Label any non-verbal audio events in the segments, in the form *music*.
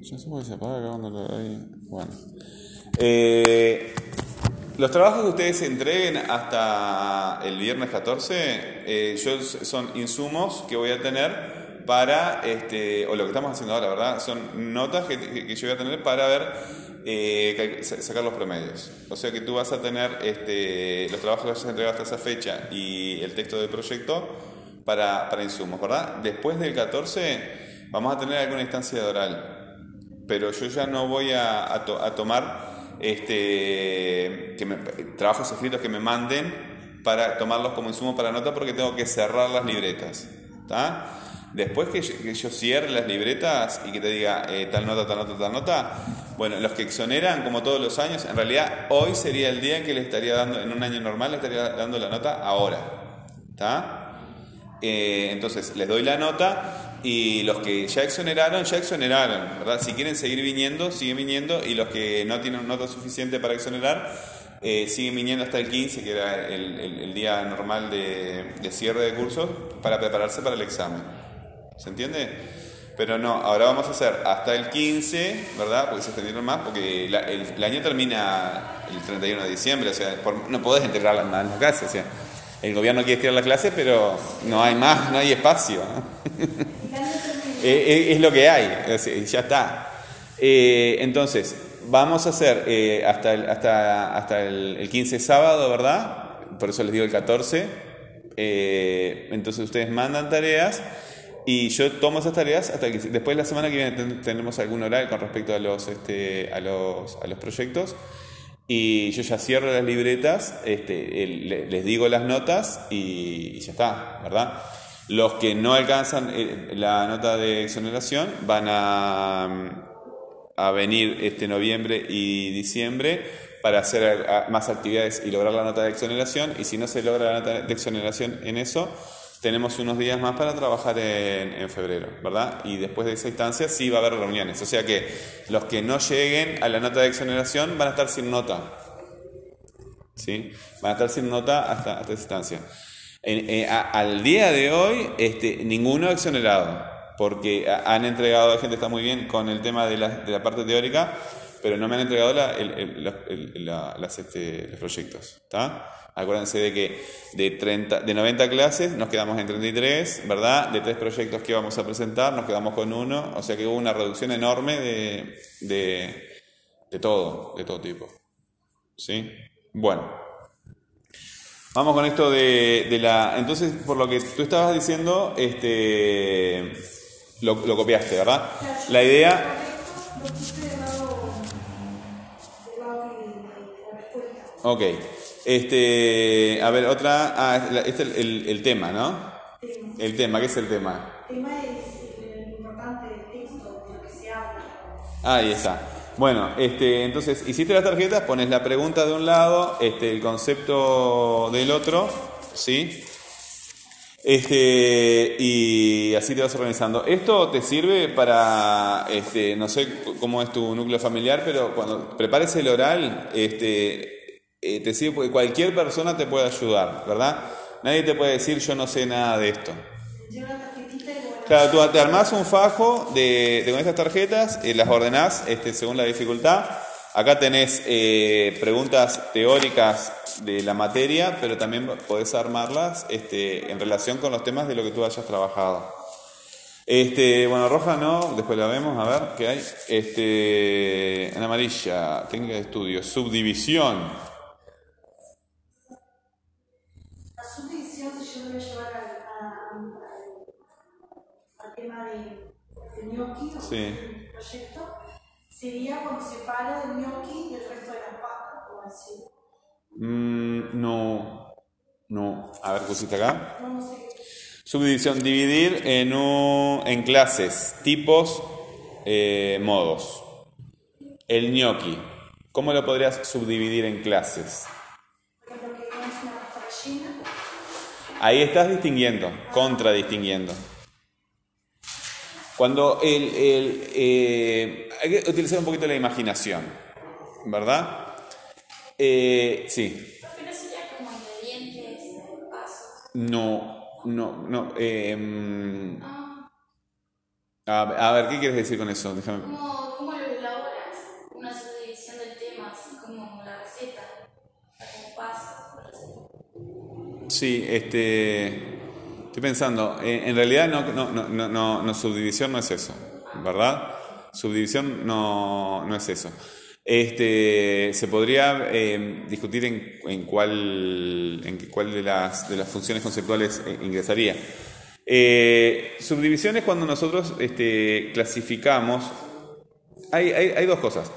Ya se puede separar acá cuando lo doy. Bueno. Eh, los trabajos que ustedes entreguen hasta el viernes 14 eh, yo, son insumos que voy a tener para, este, o lo que estamos haciendo ahora, ¿verdad? Son notas que, que yo voy a tener para ver, eh, sacar los promedios. O sea que tú vas a tener este, los trabajos que hayas entregado hasta esa fecha y el texto del proyecto para, para insumos, ¿verdad? Después del 14 vamos a tener alguna instancia de oral, pero yo ya no voy a, a tomar este, que trabajos escritos que me manden para tomarlos como insumo para nota porque tengo que cerrar las libretas. Después que yo, cierre las libretas y que te diga eh, tal nota, tal nota, tal nota, bueno, los que exoneran como todos los años, en realidad hoy sería el día en que le estaría dando, en un año normal le estaría dando la nota ahora. Eh, entonces les doy la nota y los que ya exoneraron, ya exoneraron, ¿verdad? Si quieren seguir viniendo, siguen viniendo y los que no tienen nota suficiente para exonerar, eh, siguen viniendo hasta el 15, que era el, día normal de, cierre de cursos, para prepararse para el examen. ¿Se entiende? Pero no, ahora vamos a hacer hasta el 15, ¿verdad? Porque se extendieron más, porque el, año termina el 31 de diciembre, o sea, no podés entregar más en la clase, o sea, el gobierno quiere estirar la clase, pero no hay más, no hay espacio. *laughs* Eh, eh, es, lo que hay, ya está. Eh, entonces, vamos a hacer hasta, el, hasta, hasta el, 15 sábado, ¿verdad? Por eso les digo el 14. entonces ustedes mandan tareas y yo tomo esas tareas hasta que después de la semana que viene tenemos algún horario con respecto a los, este, a los, a los proyectos. Y yo ya cierro las libretas, este, les digo las notas y ya está, ¿verdad? Los que no alcanzan eh, la nota de exoneración van a, a venir este noviembre y diciembre para hacer más actividades y lograr la nota de exoneración. Y si no se logra la nota de exoneración en eso, tenemos unos días más para trabajar en, en, febrero, ¿verdad? Y después de esa instancia sí va a haber reuniones. O sea que los que no lleguen a la nota de exoneración van a estar sin nota. ¿Sí? Van a estar sin nota hasta, hasta esa instancia. Eh, al día de hoy, este, ninguno exonerado, porque han entregado, la gente está muy bien con el tema de la, de la parte teórica, pero no me han entregado las, este, los proyectos. Acuérdense de que de, 30, de 90 clases nos quedamos en 33, ¿verdad? De tres proyectos que íbamos a presentar nos quedamos con uno, o sea que hubo una reducción enorme de, de, de todo, de todo tipo. ¿Sí? Bueno. Vamos con esto de, la... Entonces, por lo que tú estabas diciendo, este, lo, copiaste, ¿verdad? La idea... Ok. Este, a ver, otra... Ah, este es el, el, tema, ¿no? El tema, ¿qué es el tema? El tema es el importante texto de lo que se habla. Ahí está. Bueno, este, entonces hiciste las tarjetas, pones la pregunta de un lado, este, el concepto del otro, ¿sí? Este, y así te vas organizando. Esto te sirve para, este, no sé cómo es tu núcleo familiar, pero cuando prepares el oral, este, eh, te sirve porque cualquier persona te puede ayudar, ¿verdad? Nadie te puede decir yo no sé nada de esto. Claro, tú te armás un fajo de, con estas tarjetas, y las ordenás este, según la dificultad. Acá tenés eh, preguntas teóricas de la materia, pero también podés armarlas este, en relación con los temas de lo que tú hayas trabajado. Este, bueno, roja no, después la vemos, a ver qué hay. Este, en amarilla, técnica de estudio, subdivisión. Sí. proyecto, sería cuando se para el gnocchi del resto de las patas, o así. Mm, no, no. A ver, pusiste acá. No, no sé. Subdivisión, dividir en, un, en clases, tipos, eh, modos. El gnocchi, ¿cómo lo podrías subdividir en clases? Ahí estás distinguiendo, contradistinguiendo. Cuando el, el eh, hay que utilizar un poquito la imaginación, ¿verdad? Eh, sí. No, no, no. Eh, ah. a, a, ver, ¿qué quieres decir con eso? Déjame. Como, como lo elaboras, una subdivisión del tema, así como la receta, como pasos. Sí, este estoy pensando, en, en realidad no, no, no, no, subdivisión no es eso, ¿verdad? Subdivisión no, no es eso. Este, se podría eh, discutir en, en, cuál, en cuál de las, de las funciones conceptuales eh, ingresaría. Eh, subdivisión es cuando nosotros este, clasificamos. Hay, hay, hay dos cosas.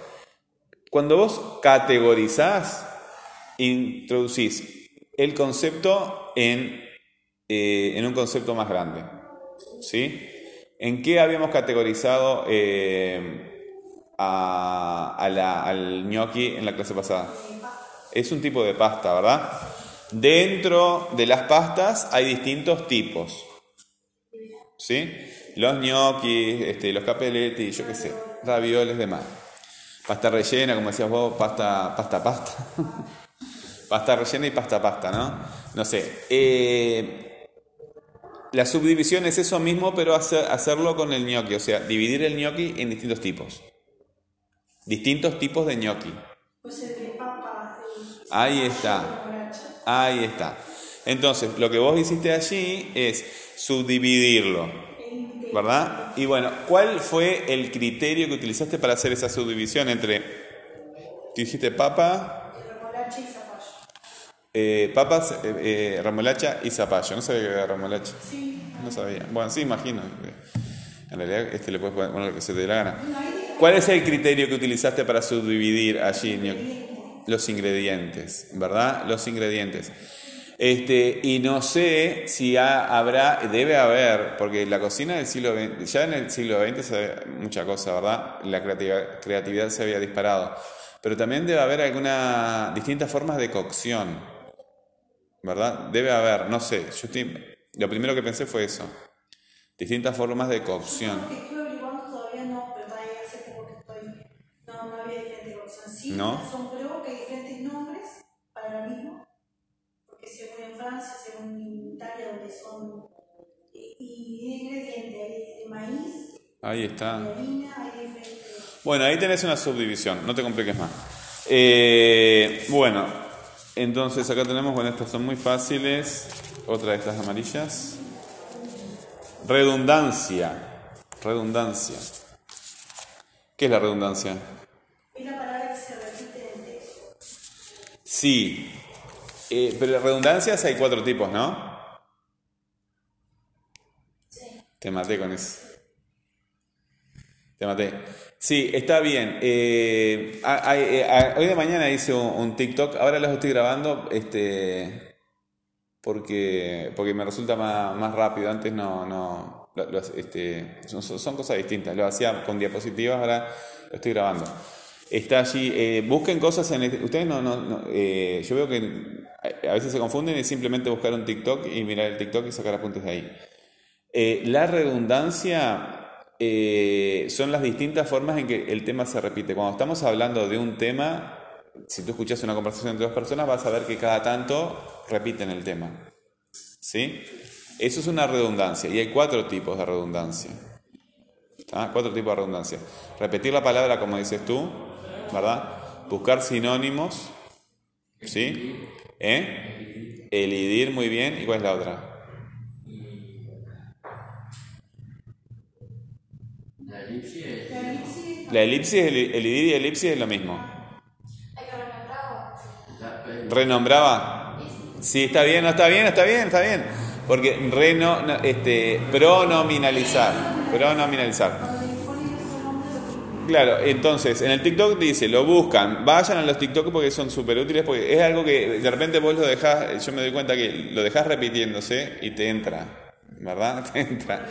Cuando vos categorizás, introducís el concepto en, eh, en un concepto más grande. ¿Sí? ¿En qué habíamos categorizado eh, al gnocchi en la clase pasada? Es un tipo de pasta, ¿verdad? Dentro de las pastas hay distintos tipos. ¿Sí? Los gnocchi, este, los capelletti, yo qué sé, ravioles, demás. Pasta rellena, como decías vos, pasta, pasta, pasta. *laughs* pasta rellena y pasta, pasta, ¿no? No sé. Eh, la subdivisión es eso mismo, pero hacer, hacerlo con el gnocchi, o sea, dividir el gnocchi en distintos tipos. Distintos tipos de gnocchi. Pues Ahí está. Ahí está. Entonces, lo que vos hiciste allí es subdividirlo. ¿Verdad? Y bueno, ¿cuál fue el criterio que utilizaste para hacer esa subdivisión entre, ¿qué dijiste papa. Eh, papas, eh, eh, remolacha y zapallo? No sabía que era remolacha. Sí. No sabía. Bueno, sí, imagino. En realidad, este le puedes poner lo que se te dé la gana. ¿Cuál es el criterio que utilizaste para subdividir allí los ingredientes? ¿Verdad? Los ingredientes. Este, y no sé si ha- habrá, debe haber, porque la cocina del siglo XX, ya en el siglo XX se ve mucha cosa, ¿verdad? La creativa- creatividad se había disparado. Pero también debe haber algunas distintas formas de cocción, ¿verdad? Debe haber, no sé, yo estoy, lo primero que pensé fue eso. Distintas formas de cocción. Lo que estuve averiguando todavía no, pero todavía hace poco que estoy. No, no había diferente opción. Sí, ¿No? me asombró que hay diferentes nombres para lo mismo. Porque según en Francia, según en Italia, donde son. Y, ingredientes, de maíz, Ahí está. de harina, hay diferentes. Bueno, ahí tenés una subdivisión, no te compliques más. Eh, bueno, entonces acá tenemos, bueno, estas son muy fáciles. Otra de estas amarillas. Redundancia. Redundancia. ¿Qué es la redundancia? Es la palabra que se repite en el texto. Sí. Eh, pero de redundancias hay cuatro tipos, ¿no? Te maté con eso. Te maté. Sí, está bien. Eh, hoy de mañana hice un, TikTok. Ahora los estoy grabando este, porque, porque me resulta más, más rápido. Antes no. no este, son, son- cosas distintas. Lo hacía con diapositivas, ahora lo estoy grabando. Está allí. eh, busquen cosas en. este- ustedes no. no, no, eh, yo veo que a veces se confunden y simplemente buscar un TikTok y mirar el TikTok y sacar apuntes de ahí. La redundancia eh, son las distintas formas en que el tema se repite. Cuando estamos hablando de un tema, si tú escuchas una conversación entre dos personas, vas a ver que cada tanto repiten el tema. ¿Sí? Eso es una redundancia. Y hay cuatro tipos de redundancia. ¿Está? Cuatro tipos de redundancia. Repetir la palabra como dices tú, ¿verdad? Buscar sinónimos, ¿sí? ¿Eh? Elidir muy bien. ¿Y cuál es la otra? La elipsis es La elipsis La elipsis, el, elidir y elipsis es lo mismo. ¿Renombraba? Sí, está bien, no está bien, está bien, está bien. Porque reno, no, este, pronominalizar. Pronominalizar. Claro, entonces en el TikTok dice, lo buscan, vayan a los TikTok porque son súper útiles, porque es algo que de repente vos lo dejás, yo me doy cuenta que lo dejás repitiéndose y te entra, ¿verdad? *laughs* Te entra.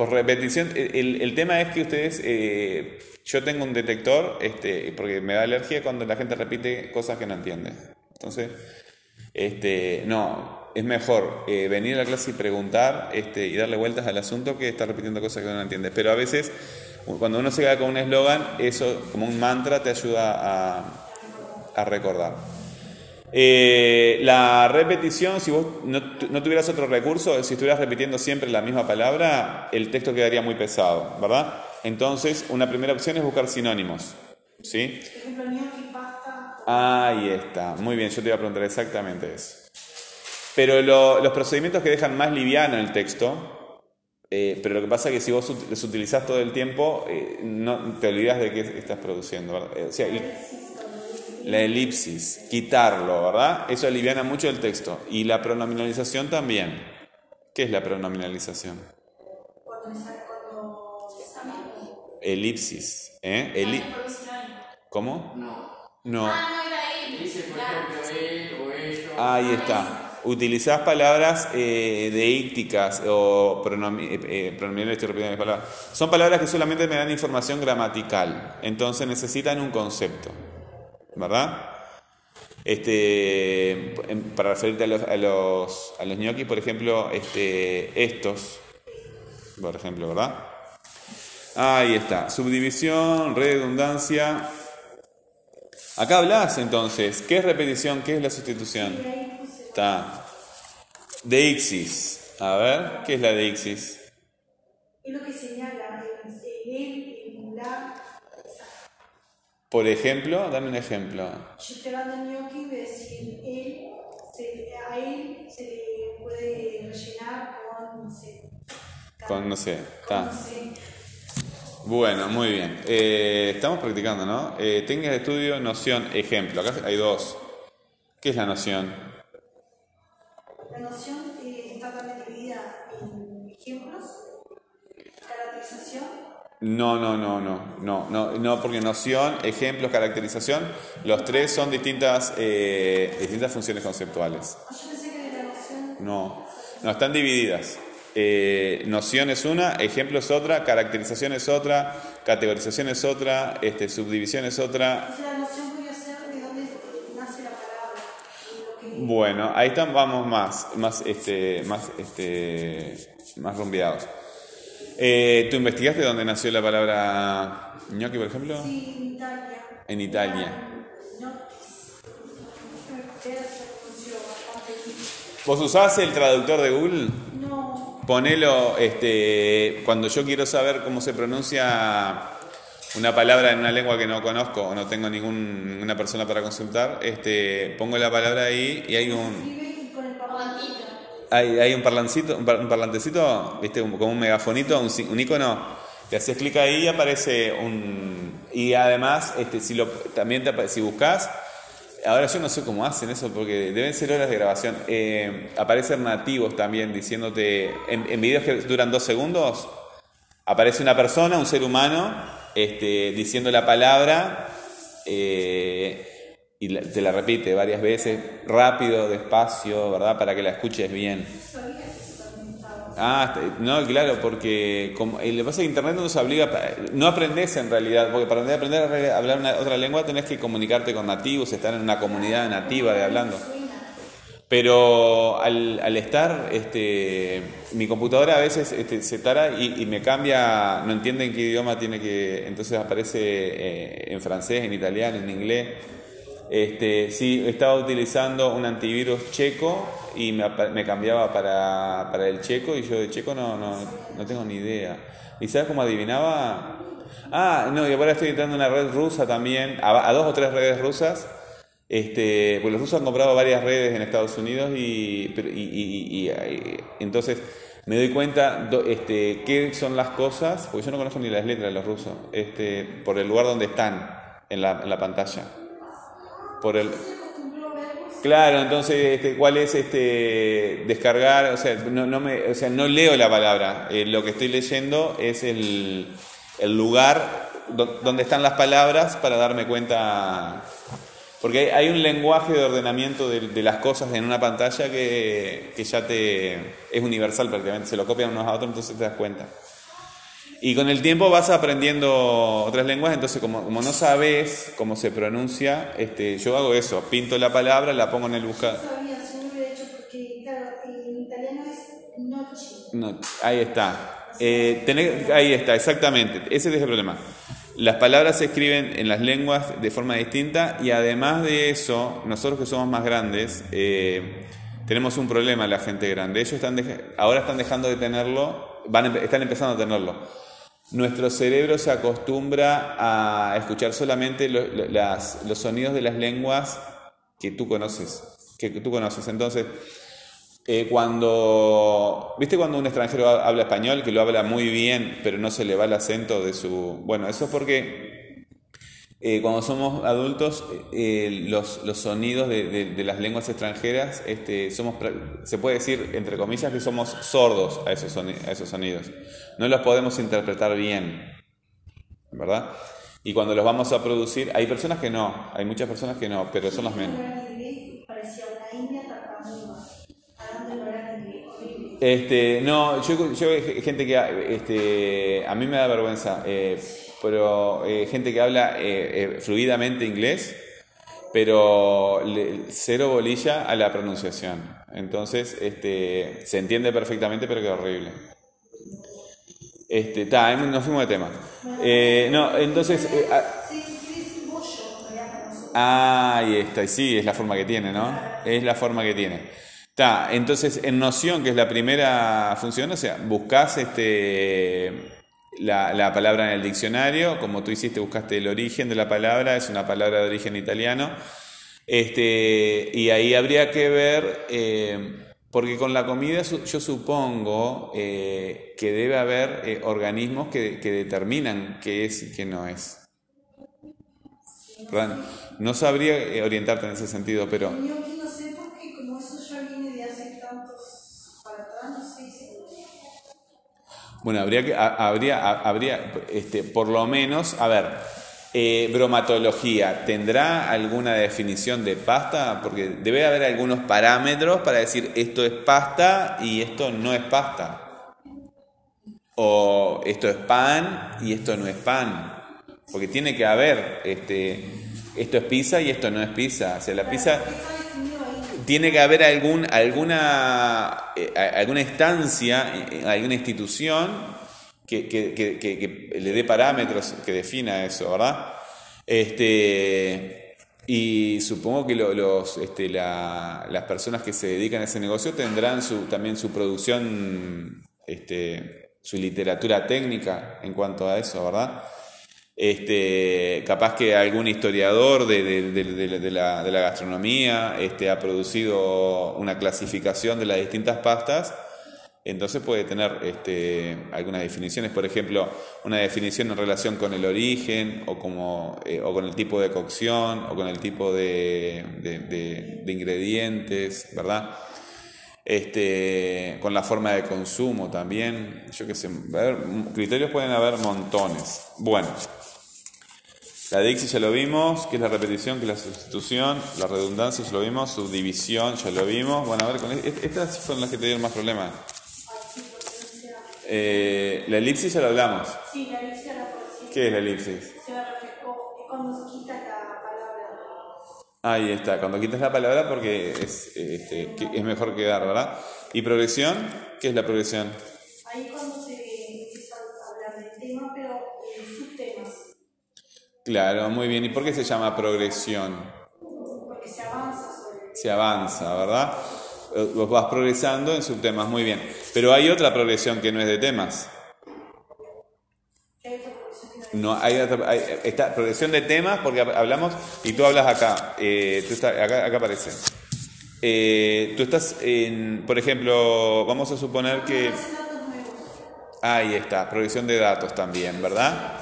Por repetición, el, el tema es que ustedes, eh, yo tengo un detector, este, porque me da alergia cuando la gente repite cosas que no entiende. Entonces, este, no, es mejor eh, venir a la clase y preguntar este, y darle vueltas al asunto que estar repitiendo cosas que no entiende. Pero a veces, cuando uno se queda con un eslogan, eso como un mantra te ayuda a, a recordar. Eh, la repetición, si vos no, no tuvieras otro recurso, si estuvieras repitiendo siempre la misma palabra, el texto quedaría muy pesado, ¿verdad? Entonces, una primera opción es buscar sinónimos. ¿Sí? Ahí está. Muy bien, yo te iba a preguntar exactamente eso. Pero lo- los procedimientos que dejan más liviano el texto, eh, pero lo que pasa es que si vos los utilizás todo el tiempo, eh, no te olvidas de qué estás produciendo. ¿verdad? Eh, o sea, la elipsis, quitarlo, ¿verdad? Eso aliviana mucho el texto. Y la pronominalización también. ¿Qué es la pronominalización? Elipsis. ¿eh? Eli- ¿Cómo? No. No. Ah. Ahí está. Utilizás palabras eh, deícticas o eh, eh, pronominales, palabras. Son palabras que solamente me dan información gramatical. Entonces necesitan un concepto. ¿Verdad? Este, en- para referirte a los, a los, a los por ejemplo, este, estos, por ejemplo, ¿verdad? Ahí está. Subdivisión, redundancia. Acá hablas entonces. ¿Qué es repetición? ¿Qué es la sustitución? Está. Deixis. A ver, ¿qué es la deixis? es lo que señala el, el él, el la. Por ejemplo, dame un ejemplo. Yo estoy hablando de gnocchi, voy a decir él, se- a él se le puede rellenar con, no sé, Con, no sé, está. Bueno, muy bien. Eh, estamos practicando, ¿no? Eh, técnicas de estudio, noción, ejemplo. Acá hay dos. ¿Qué es la noción? La noción No, no, no, no, no, no, no, porque noción, ejemplos, caracterización, los tres son distintas, eh, distintas funciones conceptuales. Ah, yo pensé que de la noción, No, no, están divididas. Eh, noción es una, ejemplo es otra, caracterización es otra, categorización es otra, este, subdivisión es otra. entonces la noción podría ser de dónde nace la palabra, y lo que Bueno, ahí están, vamos más, más, este, más, este, más rumbeados. Eh, ¿Tú investigaste dónde nació la palabra gnocchi, por ejemplo? sí, en Italia. En Italia. ¿Vos usás el traductor de Google? No, Ponelo, este, cuando yo quiero saber cómo se pronuncia una palabra en una lengua que no conozco o no tengo ningún- ninguna persona para consultar, este, pongo la palabra ahí y hay un, hay, un parlancito, un, par- un parlantecito, viste, como un megafonito, un, icono, te haces clic ahí y aparece un, y además, este, si lo, también te, si buscas, ahora yo no sé cómo hacen eso porque deben ser horas de grabación, eh, aparecen nativos también diciéndote, en, en videos que duran dos segundos, aparece una persona, un ser humano, este, diciendo la palabra eh, y te la repite varias veces, rápido, despacio, ¿verdad? Para que la escuches bien. Ah, está- no, claro, porque como, eh, lo que pasa es que Internet no nos obliga, no aprendes en realidad, porque para aprender a re- a hablar una, otra lengua tenés que comunicarte con nativos, estar en una comunidad nativa de hablando. Pero al, al estar, este, mi computadora a veces este, se tara y, y me cambia, no entiende en qué idioma tiene que, entonces aparece eh, en francés, en italiano, en inglés. Este, sí, estaba utilizando un antivirus checo y me, me cambiaba para, para el checo y yo de checo no, no, no tengo ni idea. ¿Y sabes cómo adivinaba? Ah, no, y ahora estoy entrando en una red rusa también, a, a dos o tres redes rusas. Este, pues los rusos han comprado varias redes en Estados Unidos y- y- y- y- entonces me doy cuenta do- este, qué son las cosas, porque yo no conozco ni las letras de los rusos, este, por el lugar donde están en la, en la pantalla. Por el, Claro, entonces, este, ¿cuál es este descargar? O sea, no, no me, o sea, no leo la palabra. Eh, lo que estoy leyendo es el, el lugar do- donde están las palabras para darme cuenta. Porque hay, hay un lenguaje de ordenamiento de, de las cosas en una pantalla que, que ya te es universal prácticamente. Se lo copian unos a otros, entonces te das cuenta. Y con el tiempo vas aprendiendo otras lenguas, entonces como, como no sabes cómo se pronuncia, este, yo hago eso, pinto la palabra, la pongo en el buscador. no lo hubiera hecho porque, claro, en italiano es noche. No, ahí está. Eh, tenés- ahí está, exactamente. Ese es el problema. Las palabras se escriben en las lenguas de forma distinta y además de eso, nosotros que somos más grandes, eh, tenemos un problema la gente grande. Ellos están ahora están dejando de tenerlo, van, están empezando a tenerlo. Nuestro cerebro se acostumbra a escuchar solamente los sonidos de las lenguas que tú conoces, que tú conoces. Entonces, Eh, cuando, ¿viste cuando un extranjero ha- habla español, que lo habla muy bien, pero no se le va el acento de su... Bueno, eso es porque eh, cuando somos adultos, eh, los, los sonidos de, las lenguas extranjeras, este, somos, se puede decir, entre comillas, que somos sordos a esos, a esos sonidos. No los podemos interpretar bien, ¿verdad? Y cuando los vamos a producir, hay personas que no, hay muchas personas que no, pero son las menos. Este, no, yo, yo gente que este, a mí me da vergüenza, eh, pero eh, gente que habla eh, eh, fluidamente inglés, pero cero bolilla a la pronunciación. Entonces, este, se entiende perfectamente, pero queda horrible. Este, ta, nos fuimos de tema. Eh, no, entonces, eh, ah, realidad, para nosotros. Ahí está, sí, es la forma que tiene, ¿no? Es la forma que tiene. Está, entonces en noción, que es la primera función, o sea, buscas este, la, la palabra en el diccionario, como tú hiciste, buscaste el origen de la palabra, es una palabra de origen italiano, este, y ahí habría que ver, eh, porque con la comida yo supongo eh, que debe haber eh, organismos que, que determinan qué es y qué no es. No sabría eh, orientarte en ese sentido, pero Yo aquí no sé porque como eso ya viene de hace tantos para atrás, no sé si... bueno, habría que, ha- habría, ha- habría, este, por lo menos, a ver, eh, bromatología, ¿tendrá alguna definición de pasta? Porque debe haber algunos parámetros para decir esto es pasta y esto no es pasta. O esto es pan y esto no es pan. Porque tiene que haber, este, esto es pizza y esto no es pizza. O sea, la pizza tiene que haber algún, alguna, eh, alguna instancia, eh, alguna institución que, que- que- que- que le dé parámetros que defina eso, ¿verdad? Este, y supongo que lo- los, este, la- las personas que se dedican a ese negocio tendrán su, también su producción, este, su literatura técnica en cuanto a eso, ¿verdad? Este, capaz que algún historiador de, la, gastronomía este, ha producido una clasificación de las distintas pastas, entonces puede tener este, algunas definiciones, por ejemplo, una definición en relación con el origen o, eh, con el tipo de cocción o con el tipo de, ingredientes, ¿verdad? Este, con la forma de consumo también, yo qué sé, ver, criterios pueden haber montones. Bueno, la dixis ya lo vimos, que es la repetición, que es la sustitución, la redundancia ya lo vimos, subdivisión ya lo vimos. Bueno, a ver, con estas fueron las que te dieron más problemas. Eh, la elipsis ya lo hablamos. Sí, la elipsis la por sí. ¿Qué es la elipsis? Se. Es cuando se quita la palabra. Ahí está, cuando quitas la palabra porque es, este, es mejor quedar, ¿verdad? ¿Y progresión? ¿Qué es la progresión? Ahí es cuando se empieza a hablar del tema, pero eh, subtemas. Claro, muy bien. ¿Y por qué se llama progresión? Porque se avanza sobre. se avanza, ¿verdad? Eh, Vos vas progresando en subtemas, muy bien. Pero hay otra progresión que no es de temas. ¿Qué hay otra profesión que no hay otra, hay- esta progresión de temas porque hab- hablamos y tú hablas acá. eh, tú estás- acá, acá aparece. Eh, tú estás en, por ejemplo, vamos a suponer que... Ahí está, progresión de datos también, ¿verdad?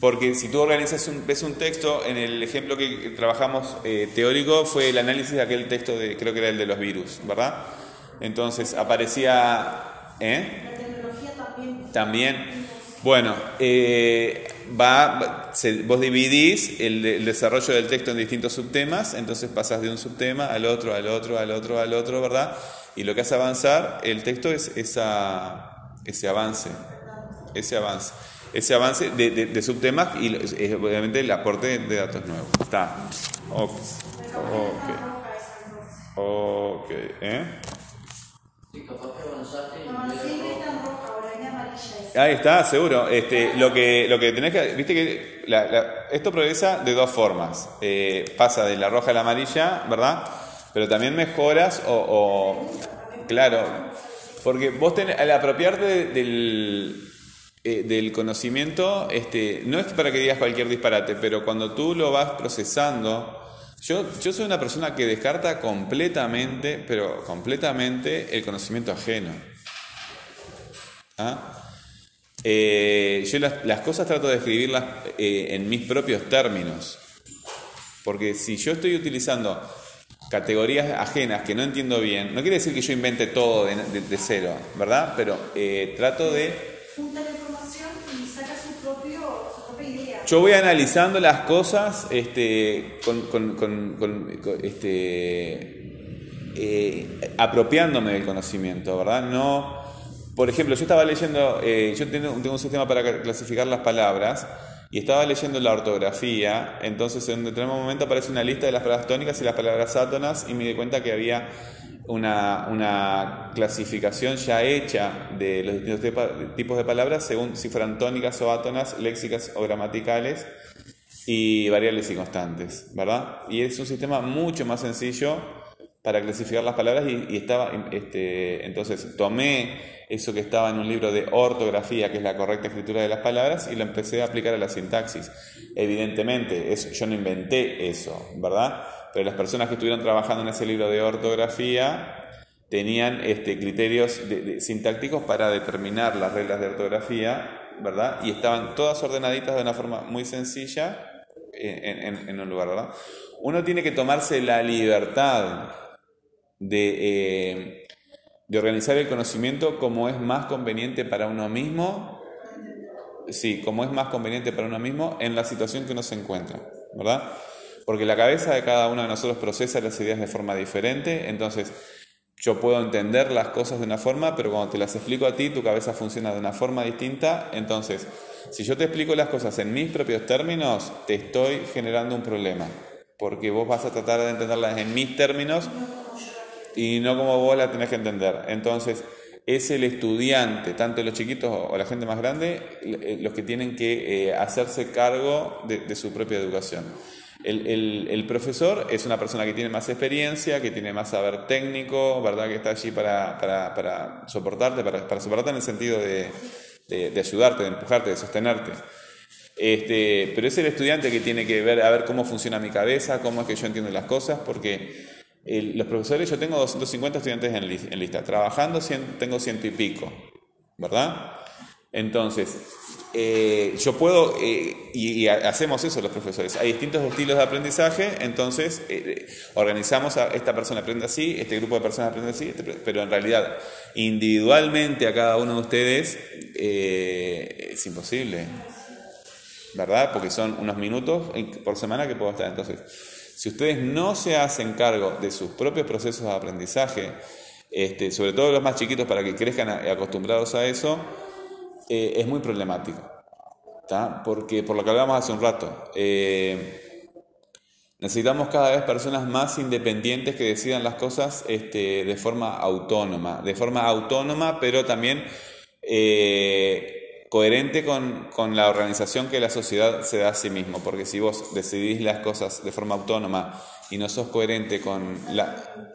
Porque si tú organizas un, ves un texto, en el ejemplo que trabajamos eh, teórico fue el análisis de aquel texto, de, creo que era el de los virus, ¿verdad? Entonces aparecía... ¿Eh? La tecnología también. También, bueno, eh, va, se- vos dividís el, el desarrollo del texto en distintos subtemas, entonces pasas de un subtema al otro, al otro, al otro, al otro, ¿verdad? Y lo que hace avanzar el texto es esa, ese avance, ese avance, ese avance de, subtemas y obviamente el aporte de datos nuevos. Está. Ok. Ok. ¿Eh? Ahí está, seguro. Este, lo, que, lo que tenés que. Viste que la- esto progresa de dos formas. Eh, pasa de la roja a la amarilla, ¿verdad? Pero también mejoras o. claro. Porque vos tenés, al apropiarte de- del, eh, del conocimiento, este, no es para que digas cualquier disparate, pero cuando tú lo vas procesando, Yo, yo soy una persona que descarta completamente, pero completamente, el conocimiento ajeno. ¿Ah? Eh, yo las, cosas trato de escribirlas eh, en mis propios términos. Porque si yo estoy utilizando categorías ajenas que no entiendo bien, no quiere decir que yo invente todo de, cero, ¿verdad? Pero trato de... Junta la información y saca su, propio, su propia idea. Yo voy analizando las cosas este, con, este, eh, apropiándome del conocimiento, ¿verdad? No, por ejemplo, yo estaba leyendo, eh, yo tengo, tengo, un sistema para clasificar las palabras y estaba leyendo la ortografía, entonces en determinado momento aparece una lista de las palabras tónicas y las palabras átonas y me di cuenta que había una, clasificación ya hecha de los distintos tipos de palabras según si fueran tónicas o átonas, léxicas o gramaticales y variables y constantes, ¿verdad? Y es un sistema mucho más sencillo para clasificar las palabras y, y estaba, este, entonces tomé eso que estaba en un libro de ortografía, que es la correcta escritura de las palabras, y lo empecé a aplicar a la sintaxis. Evidentemente, eso, yo no inventé eso, ¿verdad? Pero las personas que estuvieron trabajando en ese libro de ortografía tenían este, criterios de, de, sintácticos para determinar las reglas de ortografía, ¿verdad? Y estaban todas ordenaditas de una forma muy sencilla en, en, en un lugar, ¿verdad? Uno tiene que tomarse la libertad de... Eh, de organizar el conocimiento como es más conveniente para uno mismo, sí, como es más conveniente para uno mismo en la situación que uno se encuentra, ¿verdad? Porque la cabeza de cada uno de nosotros procesa las ideas de forma diferente, entonces yo puedo entender las cosas de una forma, pero cuando te las explico a ti, tu cabeza funciona de una forma distinta, entonces, si yo te explico las cosas en mis propios términos, te estoy generando un problema, porque vos vas a tratar de entenderlas en mis términos y no como vos la tenés que entender. Entonces, es el estudiante, tanto los chiquitos o la gente más grande, eh, los que tienen que eh, hacerse cargo de, de, su propia educación. El, el, profesor es una persona que tiene más experiencia, que tiene más saber técnico, ¿verdad? Que está allí para, para, para soportarte, para, para, soportarte en el sentido de, de, ayudarte, de empujarte, de sostenerte. Este, pero es el estudiante que tiene que ver a ver cómo funciona mi cabeza, cómo es que yo entiendo las cosas, porque los profesores, yo tengo 250 estudiantes en, li, en lista, trabajando cien, tengo ciento y pico, ¿verdad? Entonces, eh, yo puedo, eh, y, hacemos eso los profesores, hay distintos estilos de aprendizaje, entonces eh, organizamos a esta persona aprende así, este grupo de personas aprende así, este, pero en realidad individualmente a cada uno de ustedes es imposible, ¿verdad? Porque son unos minutos por semana que puedo estar, entonces si ustedes no se hacen cargo de sus propios procesos de aprendizaje, este, sobre todo los más chiquitos para que crezcan acostumbrados a eso, eh, es muy problemático. ¿tá? Porque, por lo que hablábamos hace un rato, eh, necesitamos cada vez personas más independientes que decidan las cosas este, de forma autónoma, de forma autónoma, pero también eh, coherente con, con, la organización que la sociedad se da a sí mismo, porque si vos decidís las cosas de forma autónoma y no sos coherente con la...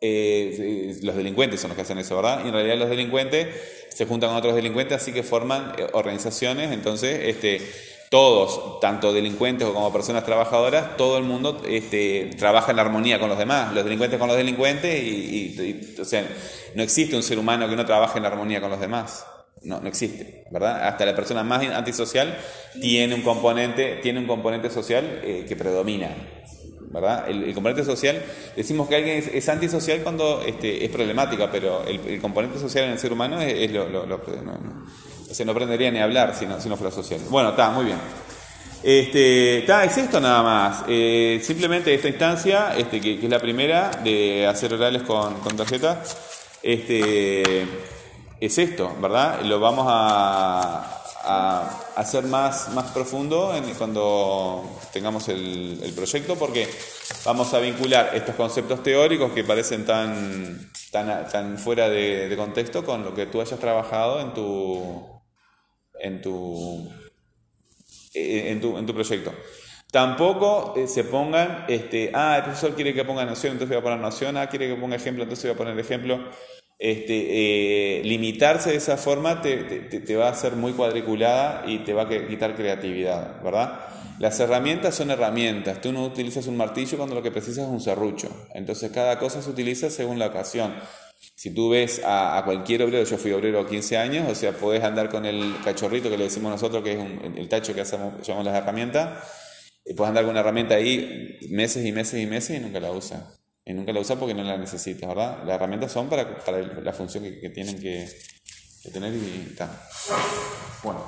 Eh, los delincuentes son los que hacen eso, ¿verdad? Y en realidad los delincuentes se juntan con otros delincuentes, así que forman eh, organizaciones, entonces este, todos, tanto delincuentes como personas trabajadoras, todo el mundo este, trabaja en armonía con los demás, los delincuentes con los delincuentes, y, y, y o sea, no existe un ser humano que no trabaje en armonía con los demás. No, no existe, ¿verdad? Hasta la persona más antisocial tiene un componente, tiene un componente social eh, que predomina, ¿verdad? El, componente social, decimos que alguien es, antisocial cuando este, es problemática, pero el, componente social en el ser humano es, lo, lo, no, aprendería ni a hablar si no, si no fuera social. Bueno, está, muy bien. Este, está, es esto nada más. Eh, simplemente esta instancia, este, que, que, es la primera de hacer orales con, con tarjeta, este es esto, ¿verdad? Lo vamos a, a hacer más, más profundo en, cuando tengamos el, proyecto porque vamos a vincular estos conceptos teóricos que parecen tan, tan, tan fuera de, de contexto con lo que tú hayas trabajado en tu, en tu, en tu, en tu proyecto. Tampoco eh, se pongan, este, ah, el profesor quiere que ponga noción, entonces voy a poner noción, ah, quiere que ponga ejemplo, entonces voy a poner ejemplo. Este, eh, limitarse de esa forma te, te- te va a hacer muy cuadriculada y te va a quitar creatividad, ¿verdad? Las herramientas son herramientas. Tú no utilizas un martillo cuando lo que precisas es un serrucho. Entonces cada cosa se utiliza según la ocasión. Si tú ves a, cualquier obrero, yo fui obrero 15 años, o sea, podés andar con el cachorrito que le decimos nosotros, que es un- el tacho que hacemos, llamamos las herramientas, y puedes andar con una herramienta ahí meses y meses y meses y nunca la usa. Y nunca la usa porque no la necesitas, ¿verdad? Las herramientas son para, para la función que, tienen que, que tener y tal. Bueno.